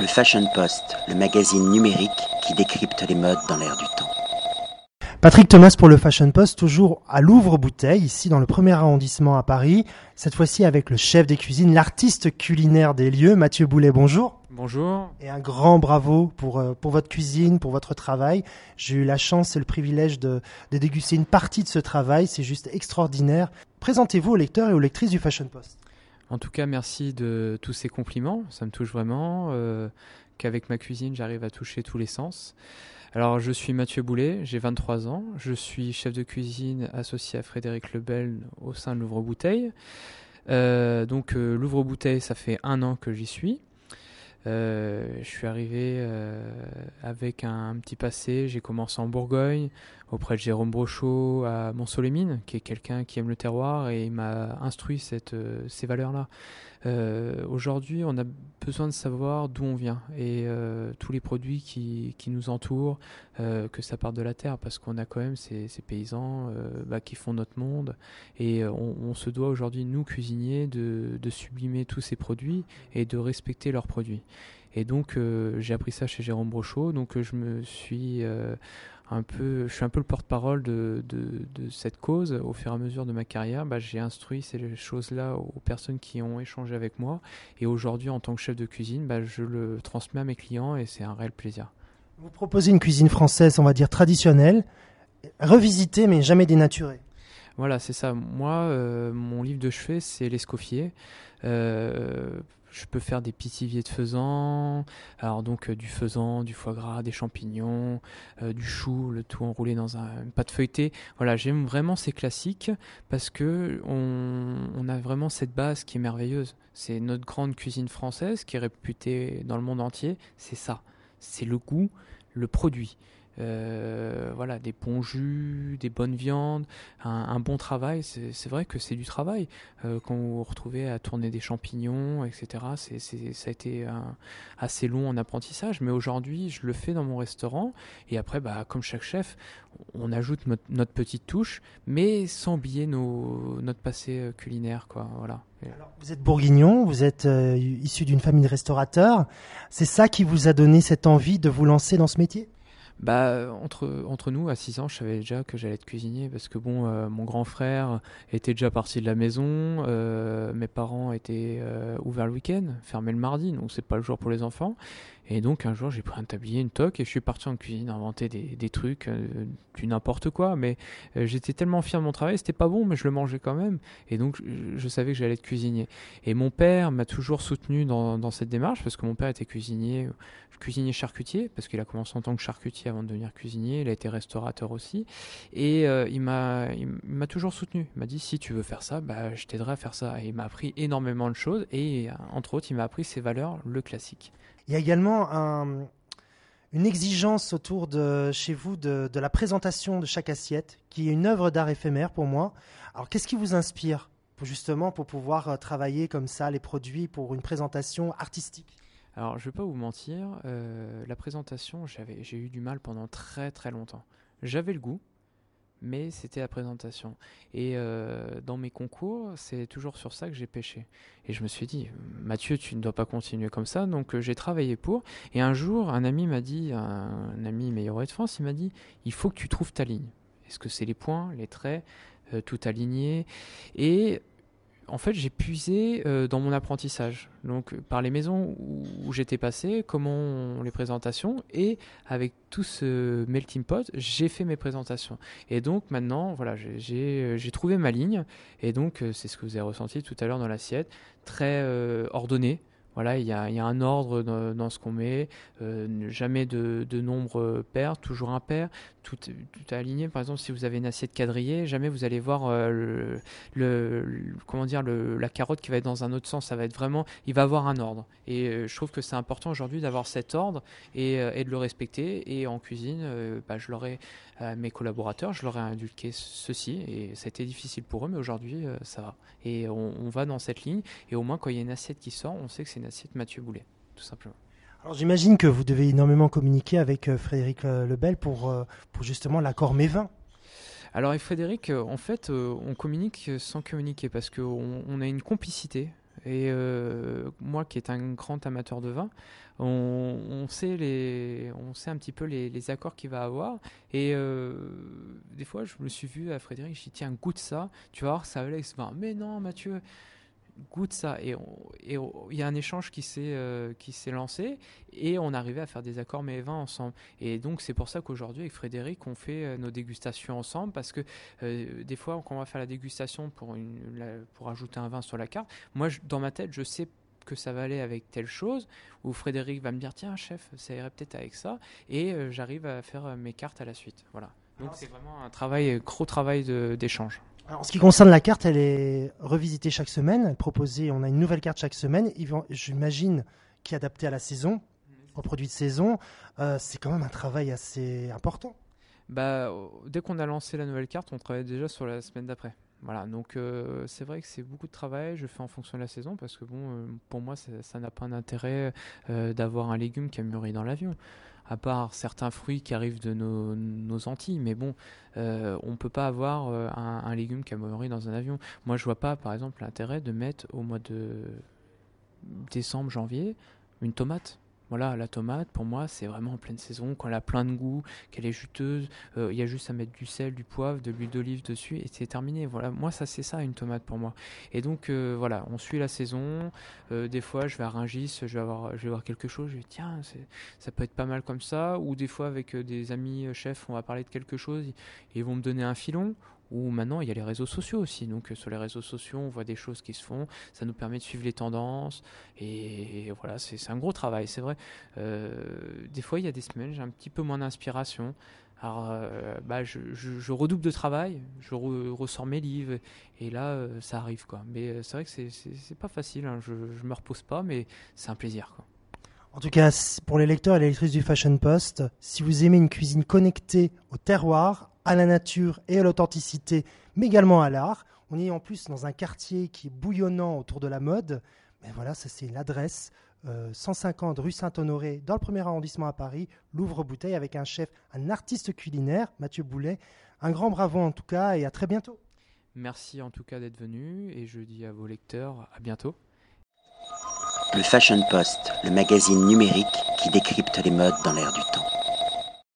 Le Fashion Post, le magazine numérique qui décrypte les modes dans l'air du temps. Patrick Thomas pour le Fashion Post, toujours à Louvre-Bouteille, ici dans le premier arrondissement à Paris. Cette fois-ci avec le chef des cuisines, l'artiste culinaire des lieux, Mathieu Boulet. Bonjour. Bonjour. Et un grand bravo pour, euh, pour votre cuisine, pour votre travail. J'ai eu la chance et le privilège de, de déguster une partie de ce travail. C'est juste extraordinaire. Présentez-vous aux lecteurs et aux lectrices du Fashion Post. En tout cas, merci de tous ces compliments. Ça me touche vraiment euh, qu'avec ma cuisine, j'arrive à toucher tous les sens. Alors, je suis Mathieu Boulet, j'ai 23 ans. Je suis chef de cuisine associé à Frédéric Lebel au sein de Louvre-Bouteille. Euh, donc, euh, Louvre-Bouteille, ça fait un an que j'y suis. Je suis arrivé avec un, petit passé. J'ai commencé en Bourgogne auprès de Jérôme Brochot à Mont-Solémine, qui est quelqu'un qui aime le terroir et m'a instruit cette, euh, ces valeurs-là. Euh, Aujourd'hui, on a besoin de savoir d'où on vient et euh, tous les produits qui, qui nous entourent, que ça parte de la terre, parce qu'on a quand même ces, ces paysans bah, qui font notre monde et on, on se doit aujourd'hui, nous cuisiniers, de, de sublimer tous ces produits et de respecter leurs produits. Et donc j'ai appris ça chez Jérôme Brochot, donc je me suis un peu, je suis un peu le porte-parole de, de, de, cette cause. Au fur et à mesure de ma carrière, bah, j'ai instruit ces choses-là aux personnes qui ont échangé avec moi. Et aujourd'hui, en tant que chef de cuisine, bah, je le transmets à mes clients et c'est un réel plaisir. Vous proposez une cuisine française, on va dire traditionnelle, revisitée mais jamais dénaturée. Voilà, c'est ça. Moi, euh, mon livre de chevet, c'est l'escoffier. Euh, je peux faire des pitiviers de faisan, alors donc euh, du faisan, du foie gras, des champignons, euh, du chou, le tout enroulé dans un, pâte feuilletée. Voilà, j'aime vraiment ces classiques parce que on, on, a vraiment cette base qui est merveilleuse. C'est notre grande cuisine française qui est réputée dans le monde entier. C'est ça, c'est le goût, le produit. Euh, voilà, des bons jus, des bonnes viandes, un, bon travail. C'est vrai que c'est du travail. Euh, quand vous vous retrouvez à tourner des champignons, etc., c'est ça a été assez long en apprentissage. Mais aujourd'hui, je le fais dans mon restaurant. Et après, bah, comme chaque chef, on ajoute notre, petite touche, mais sans oublier notre passé euh, culinaire. Voilà. Vous êtes bourguignon, vous êtes euh, issu d'une famille de restaurateurs. C'est ça qui vous a donné cette envie de vous lancer dans ce métier? Bah, entre, entre nous, à 6 ans, je savais déjà que j'allais être cuisinier parce que bon, euh, mon grand frère était déjà parti de la maison, euh, mes parents étaient euh, ouverts le week-end, fermés le mardi, donc c'est pas le jour pour les enfants. Et donc un jour, j'ai pris un tablier, une toque, et je suis parti en cuisine inventer des, des trucs, euh, du n'importe quoi. Mais euh, j'étais tellement fier de mon travail, c'était pas bon, mais je le mangeais quand même. Et donc je, savais que j'allais être cuisinier. Et mon père m'a toujours soutenu dans, dans, cette démarche, parce que mon père était cuisinier, cuisinier charcutier, parce qu'il a commencé en tant que charcutier avant de devenir cuisinier. Il a été restaurateur aussi. Et euh, il m'a toujours soutenu. Il m'a dit si tu veux faire ça, bah, je t'aiderai à faire ça. Et il m'a appris énormément de choses. Et entre autres, il m'a appris ses valeurs, le classique. Il y a également un, une exigence autour de chez vous de, la présentation de chaque assiette, qui est une œuvre d'art éphémère pour moi. Alors, qu'est-ce qui vous inspire justement pour pouvoir travailler comme ça les produits pour une présentation artistique? Alors, je ne vais pas vous mentir, euh, la présentation, j'ai eu du mal pendant très très longtemps. J'avais le goût, mais c'était la présentation. Et euh, dans mes concours, c'est toujours sur ça que j'ai pêché. Et je me suis dit, Mathieu, tu ne dois pas continuer comme ça. Donc euh, j'ai travaillé pour. Et un jour, un ami m'a dit, un, ami meilleur de France, il m'a dit, il faut que tu trouves ta ligne. Est-ce que c'est les points, les traits, euh, tout aligné? Et en fait, j'ai puisé euh, dans mon apprentissage. Donc, par les maisons où, j'étais passé, comment les présentations, et avec tout ce melting pot, j'ai fait mes présentations. Et donc, maintenant, voilà, j'ai trouvé ma ligne, et donc, euh, c'est ce que vous avez ressenti tout à l'heure dans l'assiette, très euh, ordonné, voilà, il y a, un ordre dans, ce qu'on met, euh, jamais de, nombre pair, toujours impair, tout, tout aligné. Par exemple, si vous avez une assiette quadrillée, jamais vous allez voir euh, le, comment dire la carotte qui va être dans un autre sens. Ça va être vraiment, il va avoir un ordre. Et euh, je trouve que c'est important aujourd'hui d'avoir cet ordre et, euh, de le respecter. Et en cuisine, euh, bah, je l'aurais mes collaborateurs, je leur ai inculqué ceci et ça a été difficile pour eux, mais aujourd'hui euh, ça va. Et on, on va dans cette ligne et au moins quand il y a une assiette qui sort, on sait que c'est une assiette Mathieu Boulet, tout simplement. Alors j'imagine que vous devez énormément communiquer avec euh, Frédéric Lebel pour, euh, pour justement l'accord Mévin. Alors avec Frédéric, en fait, on communique sans communiquer parce qu'on on a une complicité Et moi, qui est un grand amateur de vin, on, sait les, on sait un petit peu les, accords qu'il va avoir. Et des fois, je me suis vu à Frédéric, je dit tiens, goûte ça, tu vas voir, ça va aller ce vin. Mais non, Mathieu, goûte ça. Et il y a un échange qui s'est euh, qui s'est lancé et on arrivait à faire des accords mais vins ensemble. Et donc c'est pour ça qu'aujourd'hui avec Frédéric on fait euh, nos dégustations ensemble parce que euh, des fois quand on va faire la dégustation pour une pour ajouter un vin sur la carte, moi dans ma tête je sais que ça va aller avec telle chose, ou Frédéric va me dire tiens chef ça irait peut-être avec ça, et j'arrive à faire mes cartes à la suite. Voilà. Donc c'est vraiment un travail, gros travail d'échange en ce qui concerne la carte, elle est revisitée chaque semaine. Proposée, on a une nouvelle carte chaque semaine. J'imagine qui est adaptée à la saison, aux produits de saison. Euh, c'est quand même un travail assez important. Bah, dès qu'on a lancé la nouvelle carte, on travaille déjà sur la semaine d'après. Voilà, donc euh, c'est vrai que c'est beaucoup de travail. Je fais en fonction de la saison parce que bon, euh, pour moi, ça n'a pas d'intérêt d'avoir un légume qui a mûri dans l'avion à part certains fruits qui arrivent de nos, Antilles. Mais bon, euh, on ne peut pas avoir euh, un, légume qui a mûri dans un avion. Moi, je vois pas, par exemple, l'intérêt de mettre au mois de décembre, janvier, une tomate. Voilà, la tomate, pour moi, c'est vraiment en pleine saison, quand elle a plein de goût, qu'elle est juteuse. Euh, il y a juste à mettre du sel, du poivre, de l'huile d'olive dessus, et c'est terminé. Voilà, moi, ça, c'est ça, une tomate pour moi. Et donc, euh, voilà, on suit la saison. Euh, des fois, je vais à Ringis, je vais, je vais voir quelque chose, je vais tiens, ça peut être pas mal comme ça. Ou des fois, avec des amis chefs, on va parler de quelque chose, ils vont me donner un filon ou maintenant il y a les réseaux sociaux aussi. Donc euh, sur les réseaux sociaux, on voit des choses qui se font, ça nous permet de suivre les tendances. Et, voilà, c'est un gros travail, c'est vrai. Euh, des fois, il y a des semaines, j'ai un petit peu moins d'inspiration. Alors, euh, bah, je, redouble de travail, je ressors mes livres, et là, ça arrive. quoi. Mais c'est vrai que c'est pas facile, hein. je, je me repose pas, mais c'est un plaisir. En tout cas, pour les lecteurs et les lectrices du Fashion Post, si vous aimez une cuisine connectée au terroir, à la nature et à l'authenticité, mais également à l'art, on est en plus dans un quartier qui est bouillonnant autour de la mode. Mais voilà, ça c'est l'adresse. 150 euh, rue Saint-Honoré, dans le premier arrondissement à Paris, l'ouvre-bouteille avec un chef, un artiste culinaire, Mathieu Boulet. Un grand bravo en tout cas et à très bientôt. Merci en tout cas d'être venu et je dis à vos lecteurs à bientôt. Le Fashion Post, le magazine numérique qui décrypte les modes dans l'air du temps.